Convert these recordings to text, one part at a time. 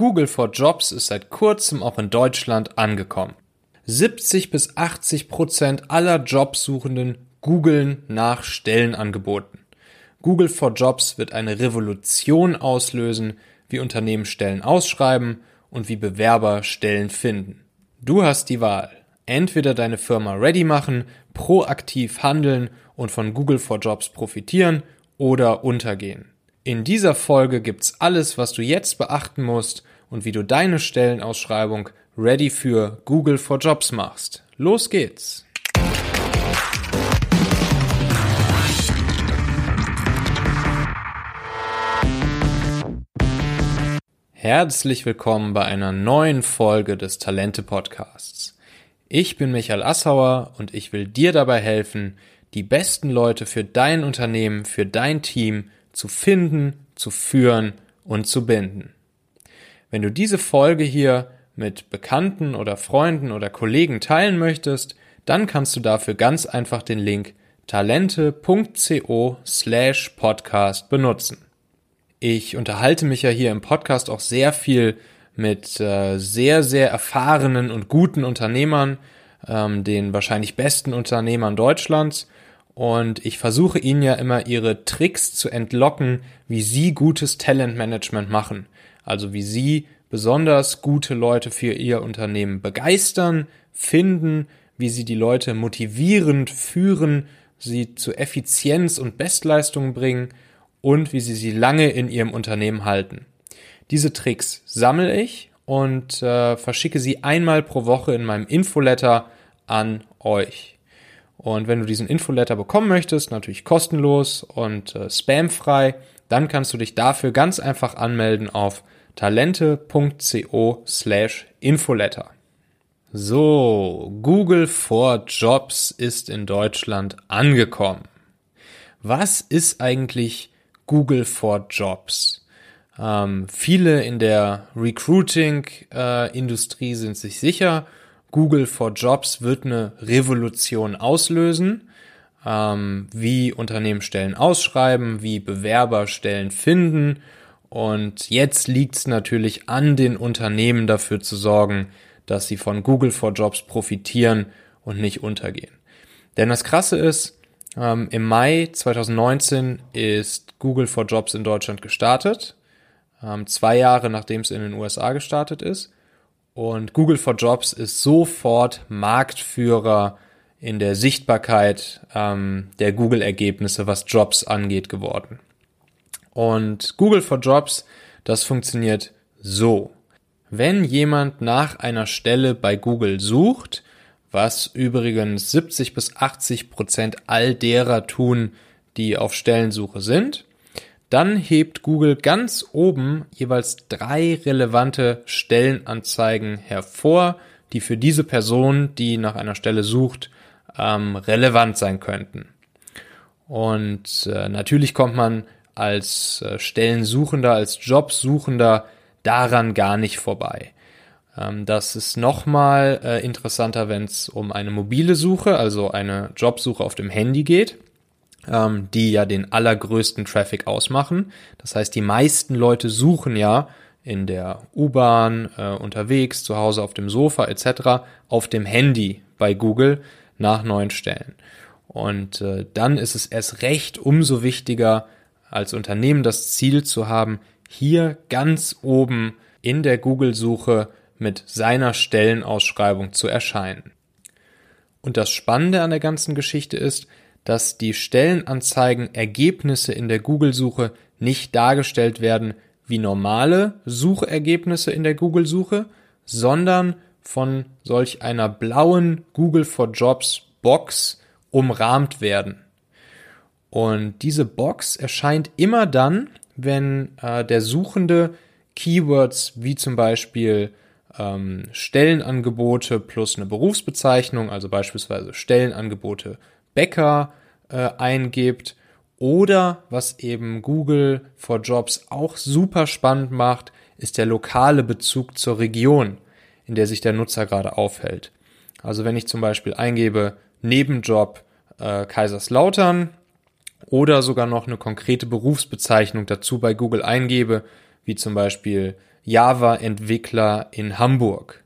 Google for Jobs ist seit kurzem auch in Deutschland angekommen. 70 bis 80 Prozent aller Jobsuchenden googeln nach Stellenangeboten. Google for Jobs wird eine Revolution auslösen, wie Unternehmen Stellen ausschreiben und wie Bewerber Stellen finden. Du hast die Wahl. Entweder deine Firma ready machen, proaktiv handeln und von Google for Jobs profitieren oder untergehen. In dieser Folge gibt's alles, was du jetzt beachten musst und wie du deine Stellenausschreibung ready für Google for Jobs machst. Los geht's! Herzlich willkommen bei einer neuen Folge des Talente Podcasts. Ich bin Michael Assauer und ich will dir dabei helfen, die besten Leute für dein Unternehmen, für dein Team zu finden, zu führen und zu binden. Wenn du diese Folge hier mit Bekannten oder Freunden oder Kollegen teilen möchtest, dann kannst du dafür ganz einfach den Link talente.co slash podcast benutzen. Ich unterhalte mich ja hier im Podcast auch sehr viel mit äh, sehr, sehr erfahrenen und guten Unternehmern, ähm, den wahrscheinlich besten Unternehmern Deutschlands und ich versuche ihnen ja immer ihre Tricks zu entlocken, wie sie gutes Talentmanagement machen. Also wie sie besonders gute Leute für ihr Unternehmen begeistern, finden, wie sie die Leute motivierend führen, sie zu Effizienz und Bestleistung bringen und wie sie sie lange in ihrem Unternehmen halten. Diese Tricks sammle ich und äh, verschicke sie einmal pro Woche in meinem Infoletter an euch. Und wenn du diesen Infoletter bekommen möchtest, natürlich kostenlos und äh, spamfrei, dann kannst du dich dafür ganz einfach anmelden auf talente.co slash Infoletter. So, Google for Jobs ist in Deutschland angekommen. Was ist eigentlich Google for Jobs? Ähm, viele in der Recruiting-Industrie äh, sind sich sicher, Google for Jobs wird eine Revolution auslösen, ähm, wie Unternehmen Stellen ausschreiben, wie Bewerber Stellen finden. Und jetzt liegt es natürlich an den Unternehmen dafür zu sorgen, dass sie von Google for Jobs profitieren und nicht untergehen. Denn das Krasse ist, ähm, im Mai 2019 ist Google for Jobs in Deutschland gestartet, ähm, zwei Jahre nachdem es in den USA gestartet ist. Und Google for Jobs ist sofort Marktführer in der Sichtbarkeit ähm, der Google-Ergebnisse, was Jobs angeht, geworden. Und Google for Jobs, das funktioniert so. Wenn jemand nach einer Stelle bei Google sucht, was übrigens 70 bis 80 Prozent all derer tun, die auf Stellensuche sind, dann hebt Google ganz oben jeweils drei relevante Stellenanzeigen hervor, die für diese Person, die nach einer Stelle sucht, ähm, relevant sein könnten. Und äh, natürlich kommt man als äh, Stellensuchender, als Jobsuchender daran gar nicht vorbei. Ähm, das ist nochmal äh, interessanter, wenn es um eine mobile Suche, also eine Jobsuche auf dem Handy geht ähm, die ja den allergrößten Traffic ausmachen. Das heißt, die meisten Leute suchen ja in der U-Bahn, äh, unterwegs, zu Hause auf dem Sofa etc. auf dem Handy bei Google nach neuen Stellen. Und dann ist es erst recht umso wichtiger, als Unternehmen das Ziel zu haben, hier ganz oben in der Google-Suche mit seiner Stellenausschreibung zu erscheinen. Und das Spannende an der ganzen Geschichte ist, dass die Stellenanzeigen Ergebnisse in der Google-Suche nicht dargestellt werden wie normale Suchergebnisse in der Google-Suche, sondern von solch einer blauen Google for Jobs Box umrahmt werden. Und diese Box erscheint immer dann, wenn äh, der Suchende Keywords wie zum Beispiel ähm, Stellenangebote plus eine Berufsbezeichnung, also beispielsweise Stellenangebote Bäcker äh, eingibt oder was eben Google for Jobs auch super spannend macht, ist der lokale Bezug zur Region, in der sich der Nutzer gerade aufhält. Also wenn ich zum Beispiel eingebe Nebenjob äh, Kaiserslautern oder sogar noch eine konkrete Berufsbezeichnung dazu bei Google eingebe, wie zum Beispiel Java-Entwickler in Hamburg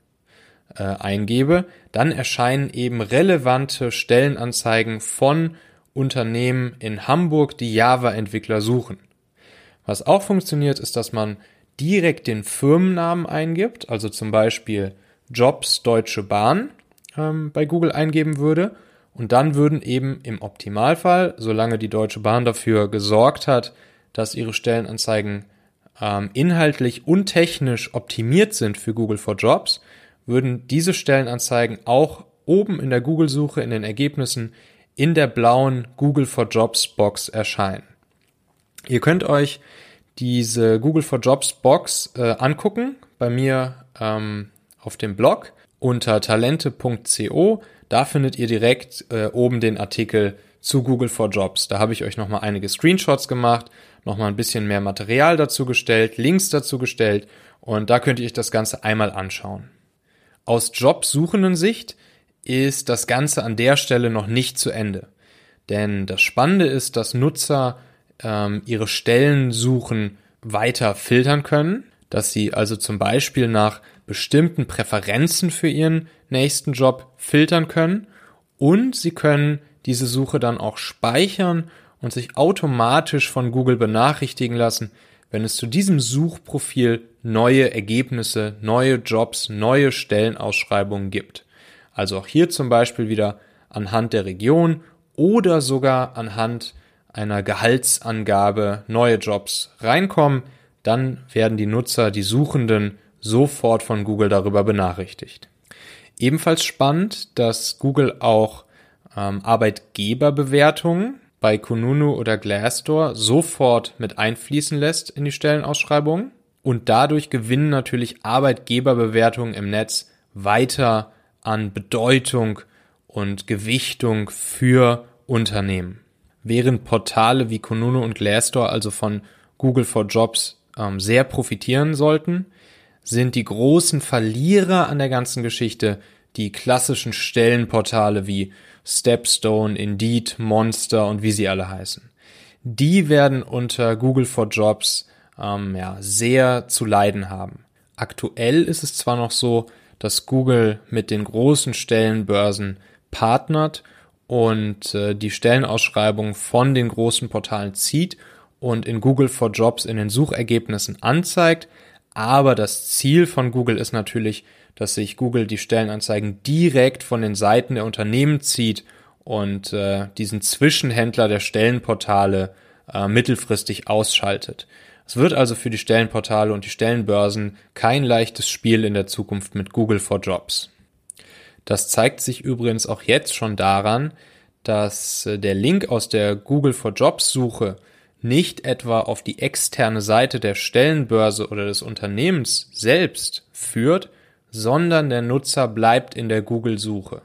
äh, eingebe, dann erscheinen eben relevante Stellenanzeigen von Unternehmen in Hamburg, die Java-Entwickler suchen. Was auch funktioniert, ist, dass man direkt den Firmennamen eingibt, also zum Beispiel Jobs Deutsche Bahn ähm, bei Google eingeben würde. Und dann würden eben im Optimalfall, solange die Deutsche Bahn dafür gesorgt hat, dass ihre Stellenanzeigen ähm, inhaltlich und technisch optimiert sind für Google for Jobs, würden diese Stellenanzeigen auch oben in der Google-Suche in den Ergebnissen in der blauen Google for Jobs Box erscheinen. Ihr könnt euch diese Google for Jobs Box äh, angucken bei mir ähm, auf dem Blog unter talente.co. Da findet ihr direkt äh, oben den Artikel zu Google for Jobs. Da habe ich euch nochmal einige Screenshots gemacht, nochmal ein bisschen mehr Material dazu gestellt, Links dazu gestellt und da könnt ihr euch das Ganze einmal anschauen. Aus jobsuchenden Sicht ist das Ganze an der Stelle noch nicht zu Ende. Denn das Spannende ist, dass Nutzer ähm, ihre Stellensuchen weiter filtern können, dass sie also zum Beispiel nach bestimmten Präferenzen für ihren nächsten Job filtern können und sie können diese Suche dann auch speichern und sich automatisch von Google benachrichtigen lassen, wenn es zu diesem Suchprofil neue Ergebnisse, neue Jobs, neue Stellenausschreibungen gibt. Also auch hier zum Beispiel wieder anhand der Region oder sogar anhand einer Gehaltsangabe neue Jobs reinkommen, dann werden die Nutzer, die Suchenden sofort von Google darüber benachrichtigt. Ebenfalls spannend, dass Google auch ähm, Arbeitgeberbewertungen bei Kununu oder Glassdoor sofort mit einfließen lässt in die Stellenausschreibungen und dadurch gewinnen natürlich Arbeitgeberbewertungen im Netz weiter an Bedeutung und Gewichtung für Unternehmen. Während Portale wie Kununu und Glassdoor also von Google for Jobs ähm, sehr profitieren sollten, sind die großen Verlierer an der ganzen Geschichte die klassischen Stellenportale wie Stepstone, Indeed, Monster und wie sie alle heißen. Die werden unter Google for Jobs ähm, ja, sehr zu leiden haben. Aktuell ist es zwar noch so, dass Google mit den großen Stellenbörsen partnert und äh, die Stellenausschreibung von den großen Portalen zieht und in Google for Jobs in den Suchergebnissen anzeigt, aber das Ziel von Google ist natürlich, dass sich Google die Stellenanzeigen direkt von den Seiten der Unternehmen zieht und äh, diesen Zwischenhändler der Stellenportale äh, mittelfristig ausschaltet. Es wird also für die Stellenportale und die Stellenbörsen kein leichtes Spiel in der Zukunft mit Google for Jobs. Das zeigt sich übrigens auch jetzt schon daran, dass äh, der Link aus der Google for Jobs Suche nicht etwa auf die externe Seite der Stellenbörse oder des Unternehmens selbst führt, sondern der Nutzer bleibt in der Google-Suche.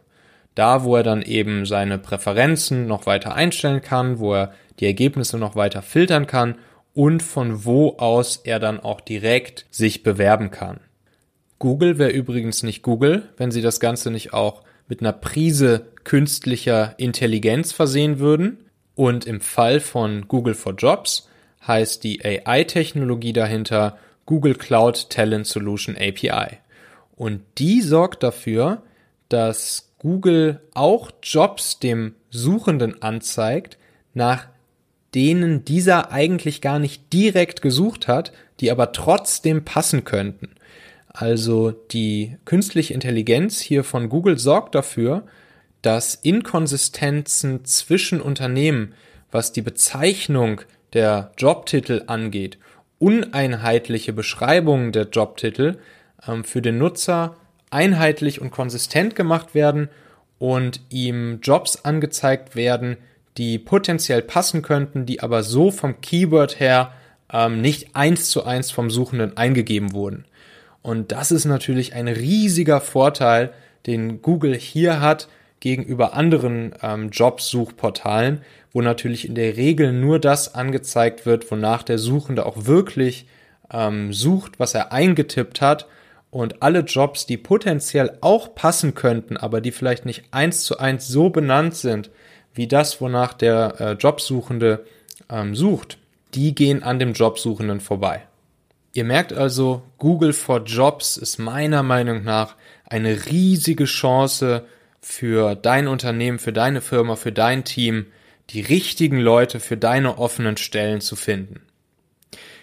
Da, wo er dann eben seine Präferenzen noch weiter einstellen kann, wo er die Ergebnisse noch weiter filtern kann und von wo aus er dann auch direkt sich bewerben kann. Google wäre übrigens nicht Google, wenn sie das Ganze nicht auch mit einer Prise künstlicher Intelligenz versehen würden. Und im Fall von Google for Jobs heißt die AI-Technologie dahinter Google Cloud Talent Solution API. Und die sorgt dafür, dass Google auch Jobs dem Suchenden anzeigt, nach denen dieser eigentlich gar nicht direkt gesucht hat, die aber trotzdem passen könnten. Also die künstliche Intelligenz hier von Google sorgt dafür, dass Inkonsistenzen zwischen Unternehmen, was die Bezeichnung der Jobtitel angeht, uneinheitliche Beschreibungen der Jobtitel ähm, für den Nutzer einheitlich und konsistent gemacht werden und ihm Jobs angezeigt werden, die potenziell passen könnten, die aber so vom Keyword her ähm, nicht eins zu eins vom Suchenden eingegeben wurden. Und das ist natürlich ein riesiger Vorteil, den Google hier hat, gegenüber anderen ähm, Jobsuchportalen, wo natürlich in der Regel nur das angezeigt wird, wonach der Suchende auch wirklich ähm, sucht, was er eingetippt hat. Und alle Jobs, die potenziell auch passen könnten, aber die vielleicht nicht eins zu eins so benannt sind, wie das, wonach der äh, Jobsuchende ähm, sucht, die gehen an dem Jobsuchenden vorbei. Ihr merkt also, Google for Jobs ist meiner Meinung nach eine riesige Chance für dein Unternehmen, für deine Firma, für dein Team, die richtigen Leute für deine offenen Stellen zu finden.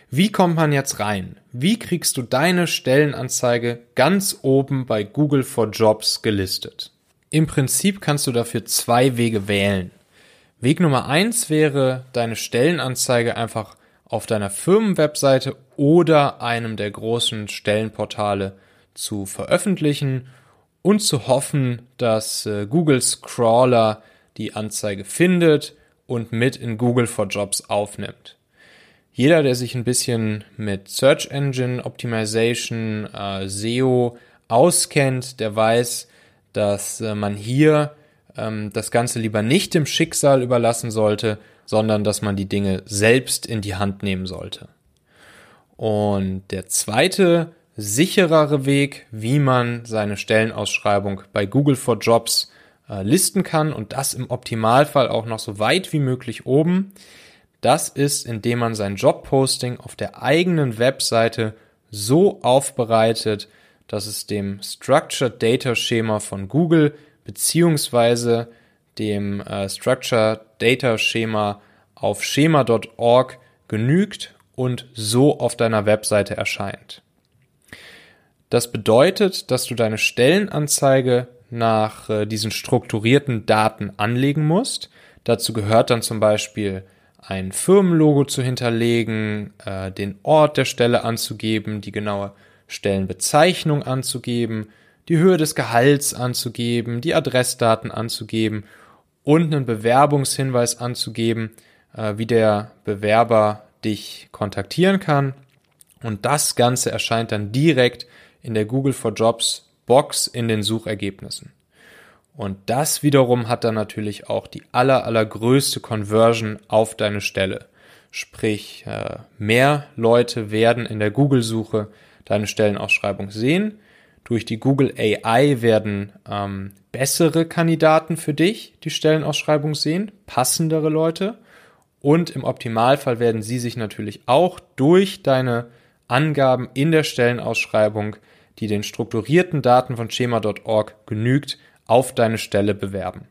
Wie kommt man jetzt rein? Wie kriegst du deine Stellenanzeige ganz oben bei Google for Jobs gelistet? Im Prinzip kannst du dafür zwei Wege wählen. Weg Nummer eins wäre, deine Stellenanzeige einfach auf deiner Firmenwebseite oder einem der großen Stellenportale zu veröffentlichen und zu hoffen, dass äh, Googles Crawler die Anzeige findet und mit in Google for Jobs aufnimmt. Jeder, der sich ein bisschen mit Search Engine Optimization, äh, SEO auskennt, der weiß, dass äh, man hier ähm, das Ganze lieber nicht dem Schicksal überlassen sollte, sondern dass man die Dinge selbst in die Hand nehmen sollte. Und der zweite sicherere Weg, wie man seine Stellenausschreibung bei Google for Jobs äh, listen kann und das im Optimalfall auch noch so weit wie möglich oben, das ist, indem man sein Jobposting auf der eigenen Webseite so aufbereitet, dass es dem Structured Data Schema von Google beziehungsweise dem äh, Structured Data Schema auf schema.org genügt und so auf deiner Webseite erscheint. Das bedeutet, dass du deine Stellenanzeige nach äh, diesen strukturierten Daten anlegen musst. Dazu gehört dann zum Beispiel ein Firmenlogo zu hinterlegen, äh, den Ort der Stelle anzugeben, die genaue Stellenbezeichnung anzugeben, die Höhe des Gehalts anzugeben, die Adressdaten anzugeben und einen Bewerbungshinweis anzugeben, äh, wie der Bewerber dich kontaktieren kann. Und das Ganze erscheint dann direkt in der Google for Jobs Box in den Suchergebnissen. Und das wiederum hat dann natürlich auch die aller, allergrößte Conversion auf deine Stelle. Sprich, äh, mehr Leute werden in der Google-Suche deine Stellenausschreibung sehen. Durch die Google AI werden ähm, bessere Kandidaten für dich die Stellenausschreibung sehen, passendere Leute. Und im Optimalfall werden sie sich natürlich auch durch deine Angaben in der Stellenausschreibung, die den strukturierten Daten von schema.org genügt, auf deine Stelle bewerben.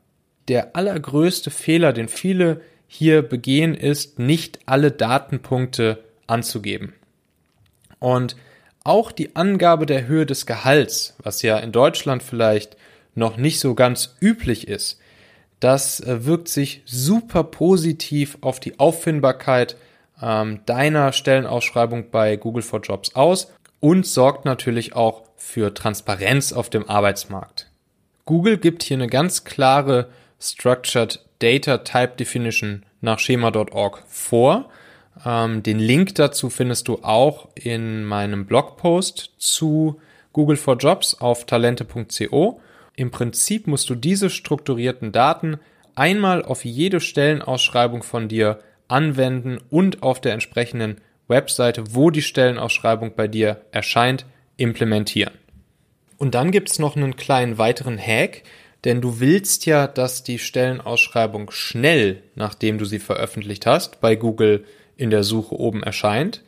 Der allergrößte Fehler, den viele hier begehen, ist, nicht alle Datenpunkte anzugeben. Und auch die Angabe der Höhe des Gehalts, was ja in Deutschland vielleicht noch nicht so ganz üblich ist, das äh, wirkt sich super positiv auf die Auffindbarkeit ähm, deiner Stellenausschreibung bei Google for Jobs aus und sorgt natürlich auch für Transparenz auf dem Arbeitsmarkt. Google gibt hier eine ganz klare Structured Data Type Definition nach schema.org vor. Ähm, den Link dazu findest du auch in meinem Blogpost zu Google for Jobs auf talente.co. Im Prinzip musst du diese strukturierten Daten einmal auf jede Stellenausschreibung von dir anwenden und auf der entsprechenden Webseite, wo die Stellenausschreibung bei dir erscheint, implementieren. Und dann gibt's noch einen kleinen weiteren Hack, denn du willst ja, dass die Stellenausschreibung schnell, nachdem du sie veröffentlicht hast, bei Google in der Suche oben erscheint.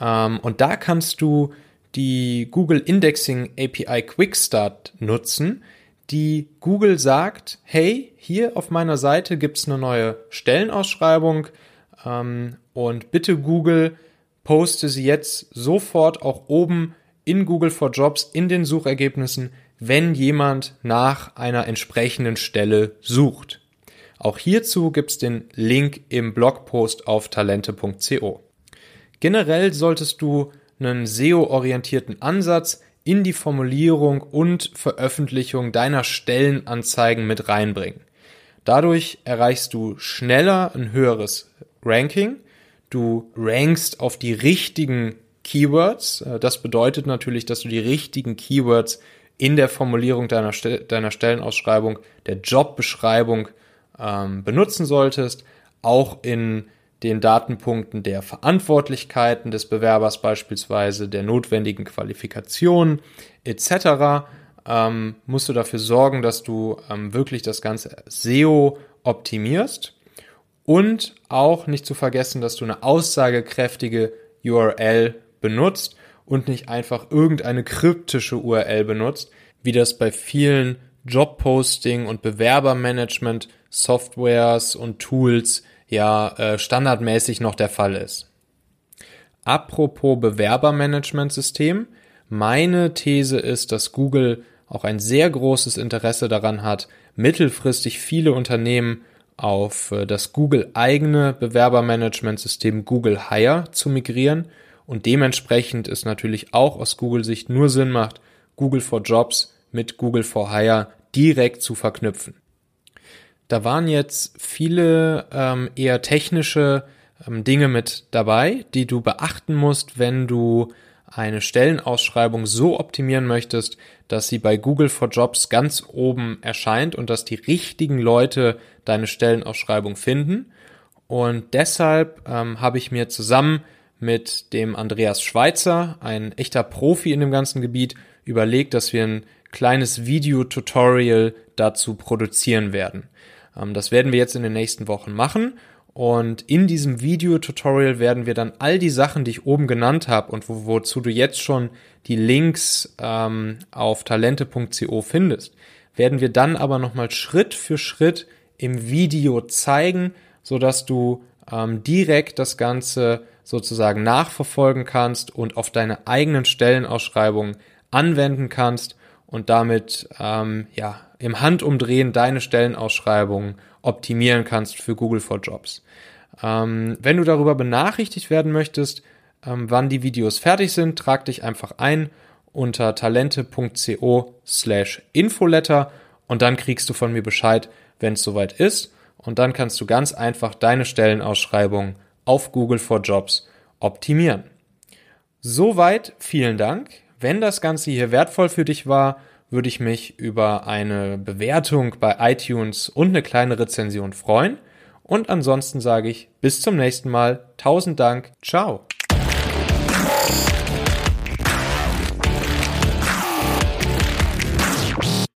Ähm, und da kannst du die Google Indexing API Quick Start nutzen, die Google sagt, hey, hier auf meiner Seite gibt's eine neue Stellenausschreibung und bitte Google, poste sie jetzt sofort auch oben in Google for Jobs in den Suchergebnissen, wenn jemand nach einer entsprechenden Stelle sucht. Auch hierzu gibt's den Link im Blogpost auf talente.co. Generell solltest du einen SEO-orientierten Ansatz in die Formulierung und Veröffentlichung deiner Stellenanzeigen mit reinbringen. Dadurch erreichst du schneller ein höheres Ranking, du rankst auf die richtigen Keywords. Äh, das bedeutet natürlich, dass du die richtigen Keywords in der Formulierung deiner, deiner Stellenausschreibung, der Jobbeschreibung ähm, benutzen solltest, auch in den Datenpunkten der Verantwortlichkeiten des Bewerbers beispielsweise, der notwendigen Qualifikationen etc. Ähm, musst du dafür sorgen, dass du ähm, wirklich das ganze SEO optimierst und auch nicht zu vergessen, dass du eine aussagekräftige URL benutzt und nicht einfach irgendeine kryptische URL benutzt, wie das bei vielen Jobposting und Bewerbermanagement Softwares und Tools ja äh, standardmäßig noch der Fall ist. Apropos Bewerbermanagementsystem, meine These ist, dass Google auch ein sehr großes Interesse daran hat, mittelfristig viele Unternehmen auf äh, das Google eigene Bewerbermanagementsystem Google Hire zu migrieren und dementsprechend ist natürlich auch aus Google Sicht nur Sinn macht, Google for Jobs mit Google for Hire direkt zu verknüpfen. Da waren jetzt viele ähm, eher technische ähm, Dinge mit dabei, die du beachten musst, wenn du eine Stellenausschreibung so optimieren möchtest, dass sie bei Google for Jobs ganz oben erscheint und dass die richtigen Leute deine Stellenausschreibung finden. Und deshalb ähm, habe ich mir zusammen mit dem Andreas Schweizer, ein echter Profi in dem ganzen Gebiet, überlegt, dass wir ein kleines Video-Tutorial dazu produzieren werden. Ähm, das werden wir jetzt in den nächsten Wochen machen. Und in diesem Video-Tutorial werden wir dann all die Sachen, die ich oben genannt habe und wo, wozu du jetzt schon die Links ähm, auf talente.co findest, werden wir dann aber nochmal Schritt für Schritt im Video zeigen, so dass du ähm, direkt das Ganze sozusagen nachverfolgen kannst und auf deine eigenen Stellenausschreibungen anwenden kannst und damit ähm, ja im Handumdrehen deine Stellenausschreibungen optimieren kannst für Google for Jobs. Ähm, wenn du darüber benachrichtigt werden möchtest, ähm, wann die Videos fertig sind, trag dich einfach ein unter talente.co slash infoletter und dann kriegst du von mir Bescheid, wenn es soweit ist und dann kannst du ganz einfach deine Stellenausschreibung auf Google for Jobs optimieren. Soweit, vielen Dank. Wenn das Ganze hier wertvoll für dich war, würde ich mich über eine Bewertung bei iTunes und eine kleine Rezension freuen. Und ansonsten sage ich bis zum nächsten Mal. Tausend Dank. Ciao.